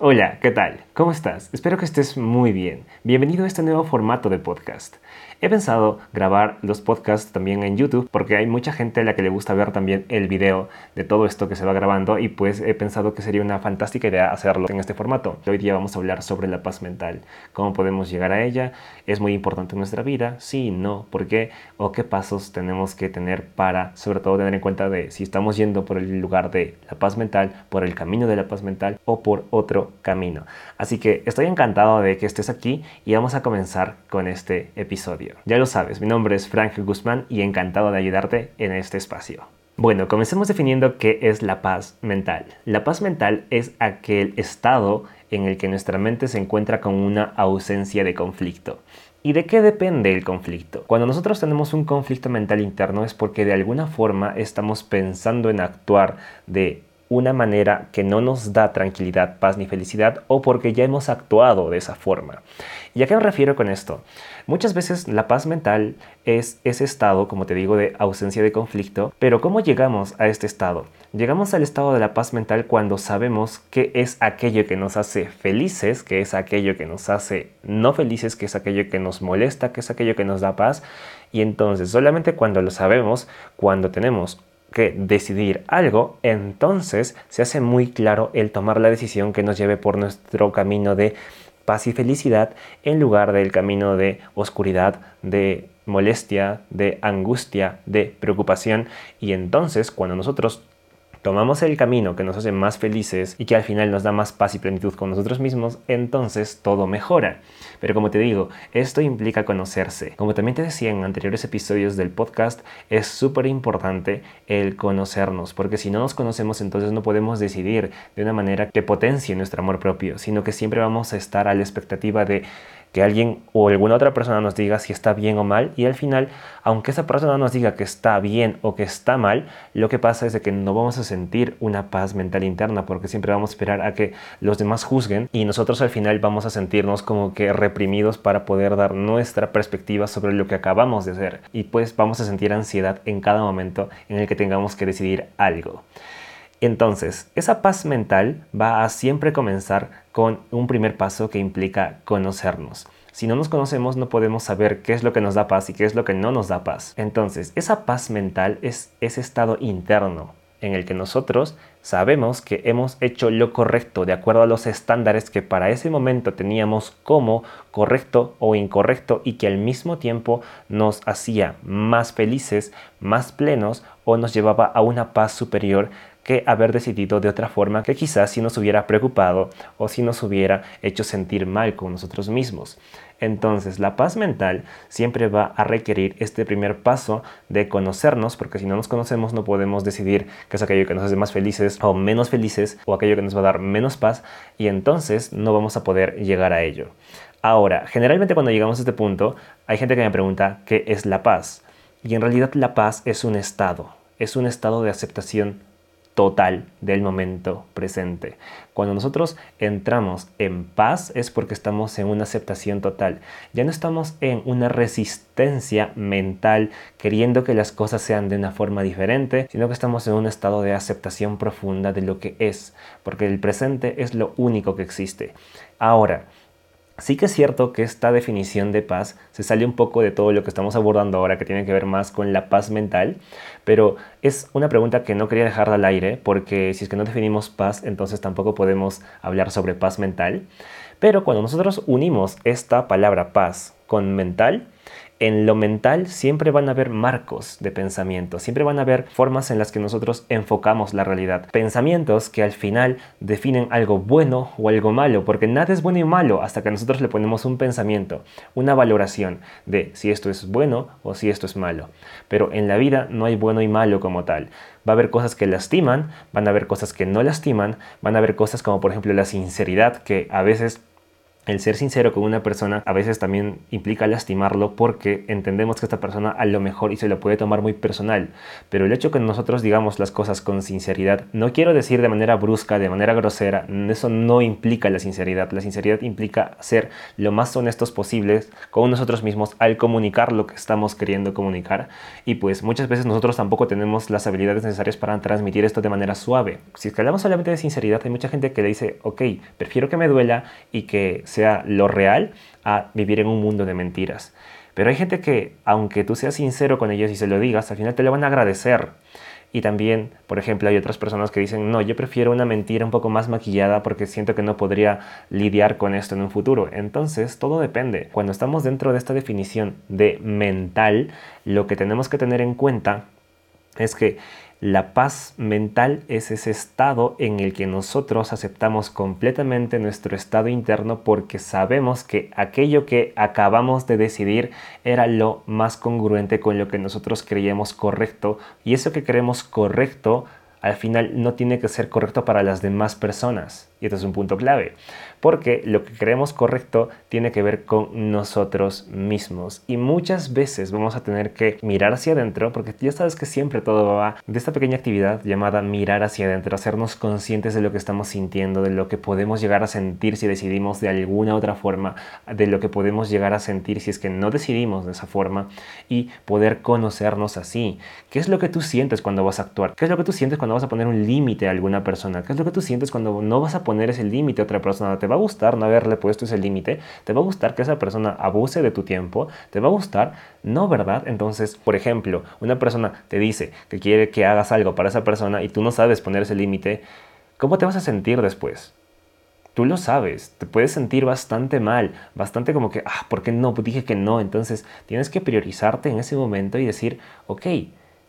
Hola, ¿qué tal? ¿Cómo estás? Espero que estés muy bien. Bienvenido a este nuevo formato de podcast. He pensado grabar los podcasts también en YouTube porque hay mucha gente a la que le gusta ver también el video de todo esto que se va grabando y pues he pensado que sería una fantástica idea hacerlo en este formato. Hoy día vamos a hablar sobre la paz mental, cómo podemos llegar a ella, es muy importante en nuestra vida, sí, no, por qué o qué pasos tenemos que tener para sobre todo tener en cuenta de si estamos yendo por el lugar de la paz mental, por el camino de la paz mental o por otro camino. Así que estoy encantado de que estés aquí y vamos a comenzar con este episodio. Ya lo sabes, mi nombre es Frank Guzmán y encantado de ayudarte en este espacio. Bueno, comencemos definiendo qué es la paz mental. La paz mental es aquel estado en el que nuestra mente se encuentra con una ausencia de conflicto. ¿Y de qué depende el conflicto? Cuando nosotros tenemos un conflicto mental interno es porque de alguna forma estamos pensando en actuar de una manera que no nos da tranquilidad, paz ni felicidad o porque ya hemos actuado de esa forma. ¿Y a qué me refiero con esto? Muchas veces la paz mental es ese estado, como te digo, de ausencia de conflicto, pero ¿cómo llegamos a este estado? Llegamos al estado de la paz mental cuando sabemos qué es aquello que nos hace felices, qué es aquello que nos hace no felices, qué es aquello que nos molesta, qué es aquello que nos da paz. Y entonces solamente cuando lo sabemos, cuando tenemos que decidir algo, entonces se hace muy claro el tomar la decisión que nos lleve por nuestro camino de paz y felicidad en lugar del camino de oscuridad, de molestia, de angustia, de preocupación. Y entonces cuando nosotros tomamos el camino que nos hace más felices y que al final nos da más paz y plenitud con nosotros mismos, entonces todo mejora. Pero como te digo, esto implica conocerse. Como también te decía en anteriores episodios del podcast, es súper importante el conocernos, porque si no nos conocemos entonces no podemos decidir de una manera que potencie nuestro amor propio, sino que siempre vamos a estar a la expectativa de que alguien o alguna otra persona nos diga si está bien o mal y al final, aunque esa persona nos diga que está bien o que está mal, lo que pasa es que no vamos a sentir una paz mental interna porque siempre vamos a esperar a que los demás juzguen y nosotros al final vamos a sentirnos como que reprimidos para poder dar nuestra perspectiva sobre lo que acabamos de hacer y pues vamos a sentir ansiedad en cada momento en el que tengamos que decidir algo. Entonces, esa paz mental va a siempre comenzar con un primer paso que implica conocernos. Si no nos conocemos no podemos saber qué es lo que nos da paz y qué es lo que no nos da paz. Entonces, esa paz mental es ese estado interno en el que nosotros sabemos que hemos hecho lo correcto de acuerdo a los estándares que para ese momento teníamos como correcto o incorrecto y que al mismo tiempo nos hacía más felices, más plenos o nos llevaba a una paz superior que haber decidido de otra forma que quizás si nos hubiera preocupado o si nos hubiera hecho sentir mal con nosotros mismos. Entonces, la paz mental siempre va a requerir este primer paso de conocernos, porque si no nos conocemos no podemos decidir qué es aquello que nos hace más felices o menos felices o aquello que nos va a dar menos paz y entonces no vamos a poder llegar a ello. Ahora, generalmente cuando llegamos a este punto, hay gente que me pregunta qué es la paz. Y en realidad la paz es un estado, es un estado de aceptación total del momento presente. Cuando nosotros entramos en paz es porque estamos en una aceptación total. Ya no estamos en una resistencia mental queriendo que las cosas sean de una forma diferente, sino que estamos en un estado de aceptación profunda de lo que es, porque el presente es lo único que existe. Ahora, Sí que es cierto que esta definición de paz se sale un poco de todo lo que estamos abordando ahora, que tiene que ver más con la paz mental, pero es una pregunta que no quería dejar al aire, porque si es que no definimos paz, entonces tampoco podemos hablar sobre paz mental. Pero cuando nosotros unimos esta palabra paz con mental, en lo mental siempre van a haber marcos de pensamiento, siempre van a haber formas en las que nosotros enfocamos la realidad. Pensamientos que al final definen algo bueno o algo malo, porque nada es bueno y malo hasta que nosotros le ponemos un pensamiento, una valoración de si esto es bueno o si esto es malo. Pero en la vida no hay bueno y malo como tal. Va a haber cosas que lastiman, van a haber cosas que no lastiman, van a haber cosas como por ejemplo la sinceridad que a veces el ser sincero con una persona a veces también implica lastimarlo porque entendemos que esta persona a lo mejor y se lo puede tomar muy personal. Pero el hecho que nosotros digamos las cosas con sinceridad, no quiero decir de manera brusca, de manera grosera, eso no implica la sinceridad. La sinceridad implica ser lo más honestos posibles con nosotros mismos al comunicar lo que estamos queriendo comunicar. Y pues muchas veces nosotros tampoco tenemos las habilidades necesarias para transmitir esto de manera suave. Si es que hablamos solamente de sinceridad, hay mucha gente que le dice, ok, prefiero que me duela y que sea lo real a vivir en un mundo de mentiras. Pero hay gente que, aunque tú seas sincero con ellos y se lo digas, al final te lo van a agradecer. Y también, por ejemplo, hay otras personas que dicen, no, yo prefiero una mentira un poco más maquillada porque siento que no podría lidiar con esto en un futuro. Entonces, todo depende. Cuando estamos dentro de esta definición de mental, lo que tenemos que tener en cuenta es que la paz mental es ese estado en el que nosotros aceptamos completamente nuestro estado interno porque sabemos que aquello que acabamos de decidir era lo más congruente con lo que nosotros creíamos correcto. Y eso que creemos correcto al final no tiene que ser correcto para las demás personas. Y este es un punto clave porque lo que creemos correcto tiene que ver con nosotros mismos. Y muchas veces vamos a tener que mirar hacia adentro, porque ya sabes que siempre todo va de esta pequeña actividad llamada mirar hacia adentro, hacernos conscientes de lo que estamos sintiendo, de lo que podemos llegar a sentir si decidimos de alguna otra forma, de lo que podemos llegar a sentir si es que no decidimos de esa forma y poder conocernos así. ¿Qué es lo que tú sientes cuando vas a actuar? ¿Qué es lo que tú sientes cuando vas a poner un límite a alguna persona? ¿Qué es lo que tú sientes cuando no vas a poner ese límite a otra persona? va a gustar no haberle puesto ese límite, te va a gustar que esa persona abuse de tu tiempo, te va a gustar, ¿no verdad? Entonces, por ejemplo, una persona te dice que quiere que hagas algo para esa persona y tú no sabes poner ese límite, ¿cómo te vas a sentir después? Tú lo sabes, te puedes sentir bastante mal, bastante como que, ah, ¿por qué no? Dije que no. Entonces tienes que priorizarte en ese momento y decir, ok,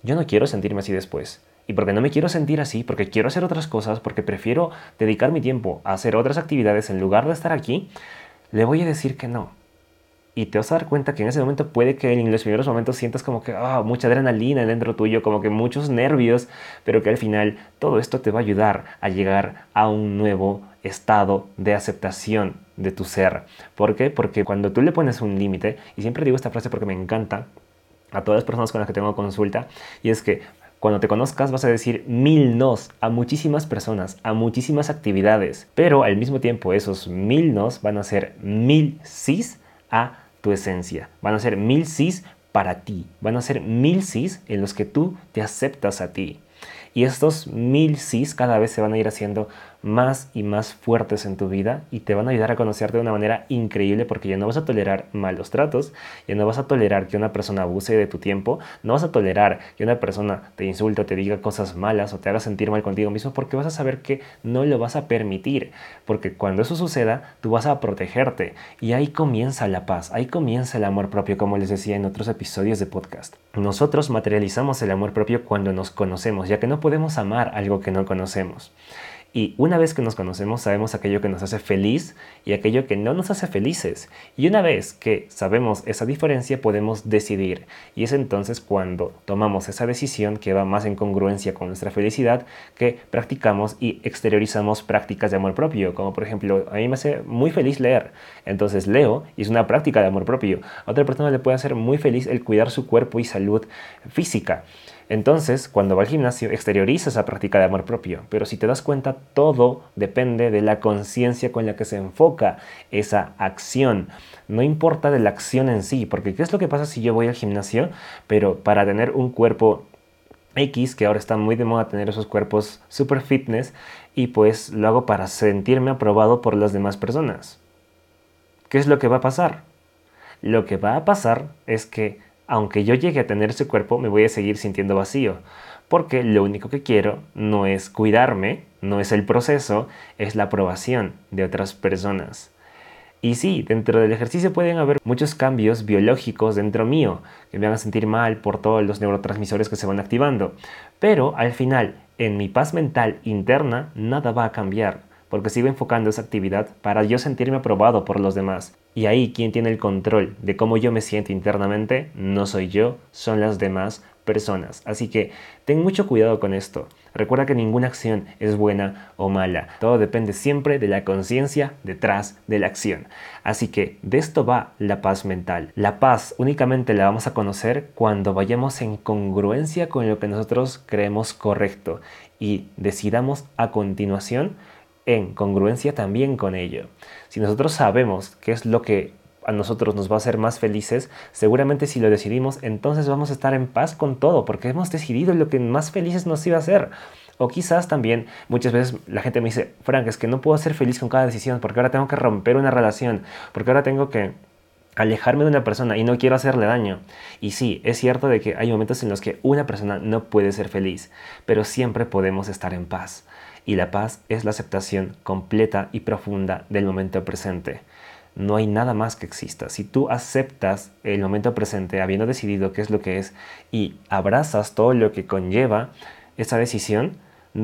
yo no quiero sentirme así después y porque no me quiero sentir así, porque quiero hacer otras cosas, porque prefiero dedicar mi tiempo a hacer otras actividades en lugar de estar aquí, le voy a decir que no. Y te vas a dar cuenta que en ese momento puede que en los primeros momentos sientas como que ah, mucha adrenalina dentro tuyo, como que muchos nervios, pero que al final todo esto te va a ayudar a llegar a un nuevo estado de aceptación de tu ser. ¿Por qué? Porque cuando tú le pones un límite, y siempre digo esta frase porque me encanta, a todas las personas con las que tengo consulta, y es que cuando te conozcas vas a decir mil nos a muchísimas personas, a muchísimas actividades, pero al mismo tiempo esos mil nos van a ser mil sís a tu esencia, van a ser mil sís para ti, van a ser mil sís en los que tú te aceptas a ti. Y estos mil sís cada vez se van a ir haciendo más y más fuertes en tu vida y te van a ayudar a conocerte de una manera increíble porque ya no vas a tolerar malos tratos, ya no vas a tolerar que una persona abuse de tu tiempo, no vas a tolerar que una persona te insulte te diga cosas malas o te haga sentir mal contigo mismo porque vas a saber que no lo vas a permitir, porque cuando eso suceda tú vas a protegerte y ahí comienza la paz, ahí comienza el amor propio como les decía en otros episodios de podcast. Nosotros materializamos el amor propio cuando nos conocemos, ya que no podemos amar algo que no conocemos. Y una vez que nos conocemos, sabemos aquello que nos hace feliz y aquello que no nos hace felices. Y una vez que sabemos esa diferencia, podemos decidir. Y es entonces cuando tomamos esa decisión que va más en congruencia con nuestra felicidad, que practicamos y exteriorizamos prácticas de amor propio. Como por ejemplo, a mí me hace muy feliz leer. Entonces leo y es una práctica de amor propio. A otra persona le puede hacer muy feliz el cuidar su cuerpo y salud física. Entonces, cuando va al gimnasio, exterioriza esa práctica de amor propio. Pero si te das cuenta, todo depende de la conciencia con la que se enfoca esa acción. No importa de la acción en sí, porque ¿qué es lo que pasa si yo voy al gimnasio, pero para tener un cuerpo X, que ahora está muy de moda tener esos cuerpos super fitness, y pues lo hago para sentirme aprobado por las demás personas? ¿Qué es lo que va a pasar? Lo que va a pasar es que aunque yo llegue a tener ese cuerpo, me voy a seguir sintiendo vacío. Porque lo único que quiero no es cuidarme, no es el proceso, es la aprobación de otras personas. Y sí, dentro del ejercicio pueden haber muchos cambios biológicos dentro mío, que me van a sentir mal por todos los neurotransmisores que se van activando. Pero al final, en mi paz mental interna, nada va a cambiar porque sigo enfocando esa actividad para yo sentirme aprobado por los demás. Y ahí quien tiene el control de cómo yo me siento internamente no soy yo, son las demás personas. Así que ten mucho cuidado con esto. Recuerda que ninguna acción es buena o mala. Todo depende siempre de la conciencia detrás de la acción. Así que de esto va la paz mental. La paz únicamente la vamos a conocer cuando vayamos en congruencia con lo que nosotros creemos correcto y decidamos a continuación en congruencia también con ello. Si nosotros sabemos qué es lo que a nosotros nos va a hacer más felices, seguramente si lo decidimos, entonces vamos a estar en paz con todo, porque hemos decidido lo que más felices nos iba a hacer. O quizás también muchas veces la gente me dice, Frank, es que no puedo ser feliz con cada decisión porque ahora tengo que romper una relación, porque ahora tengo que alejarme de una persona y no quiero hacerle daño. Y sí, es cierto de que hay momentos en los que una persona no puede ser feliz, pero siempre podemos estar en paz. Y la paz es la aceptación completa y profunda del momento presente no hay nada más que exista. Si tú aceptas el momento presente habiendo decidido qué es lo que es y abrazas todo lo que conlleva esa decisión,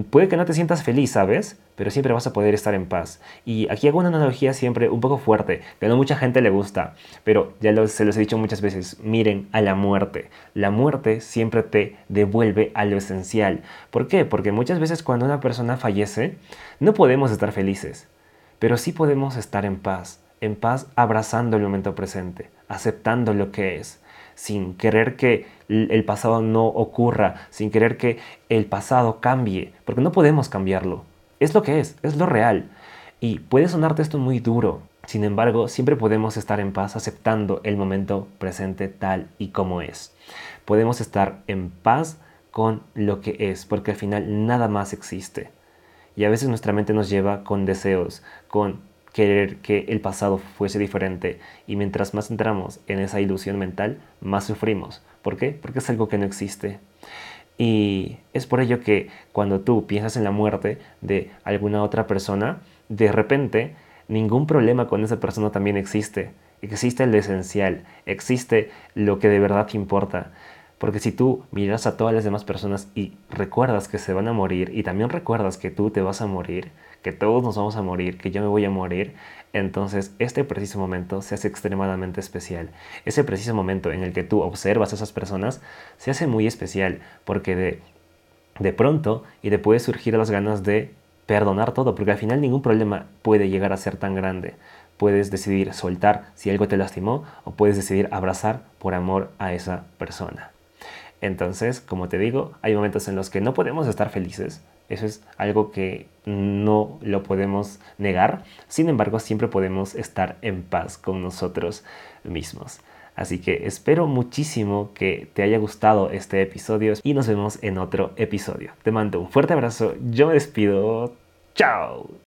puede que no te sientas feliz, ¿sabes? Pero siempre vas a poder estar en paz. Y aquí hago una analogía siempre un poco fuerte, que no mucha gente le gusta, pero ya se los he dicho muchas veces, miren a la muerte. La muerte siempre te devuelve a lo esencial. ¿Por qué? Porque muchas veces cuando una persona fallece, no podemos estar felices, pero sí podemos estar en paz en paz abrazando el momento presente, aceptando lo que es, sin querer que el pasado no ocurra, sin querer que el pasado cambie, porque no podemos cambiarlo. Es lo que es, es lo real. Y puede sonarte esto muy duro, sin embargo, siempre podemos estar en paz aceptando el momento presente tal y como es. Podemos estar en paz con lo que es, porque al final nada más existe. Y a veces nuestra mente nos lleva con deseos, con querer que el pasado fuese diferente y mientras más entramos en esa ilusión mental, más sufrimos. ¿Por qué? Porque es algo que no existe. Y es por ello que cuando tú piensas en la muerte de alguna otra persona, de repente ningún problema con esa persona también existe. Existe lo esencial, existe lo que de verdad importa. Porque si tú miras a todas las demás personas y recuerdas que se van a morir y también recuerdas que tú te vas a morir, que todos nos vamos a morir, que yo me voy a morir, entonces este preciso momento se hace extremadamente especial. Ese preciso momento en el que tú observas a esas personas se hace muy especial porque de, de pronto y te puede surgir las ganas de perdonar todo, porque al final ningún problema puede llegar a ser tan grande. Puedes decidir soltar si algo te lastimó o puedes decidir abrazar por amor a esa persona. Entonces, como te digo, hay momentos en los que no podemos estar felices. Eso es algo que no lo podemos negar. Sin embargo, siempre podemos estar en paz con nosotros mismos. Así que espero muchísimo que te haya gustado este episodio y nos vemos en otro episodio. Te mando un fuerte abrazo. Yo me despido. Chao.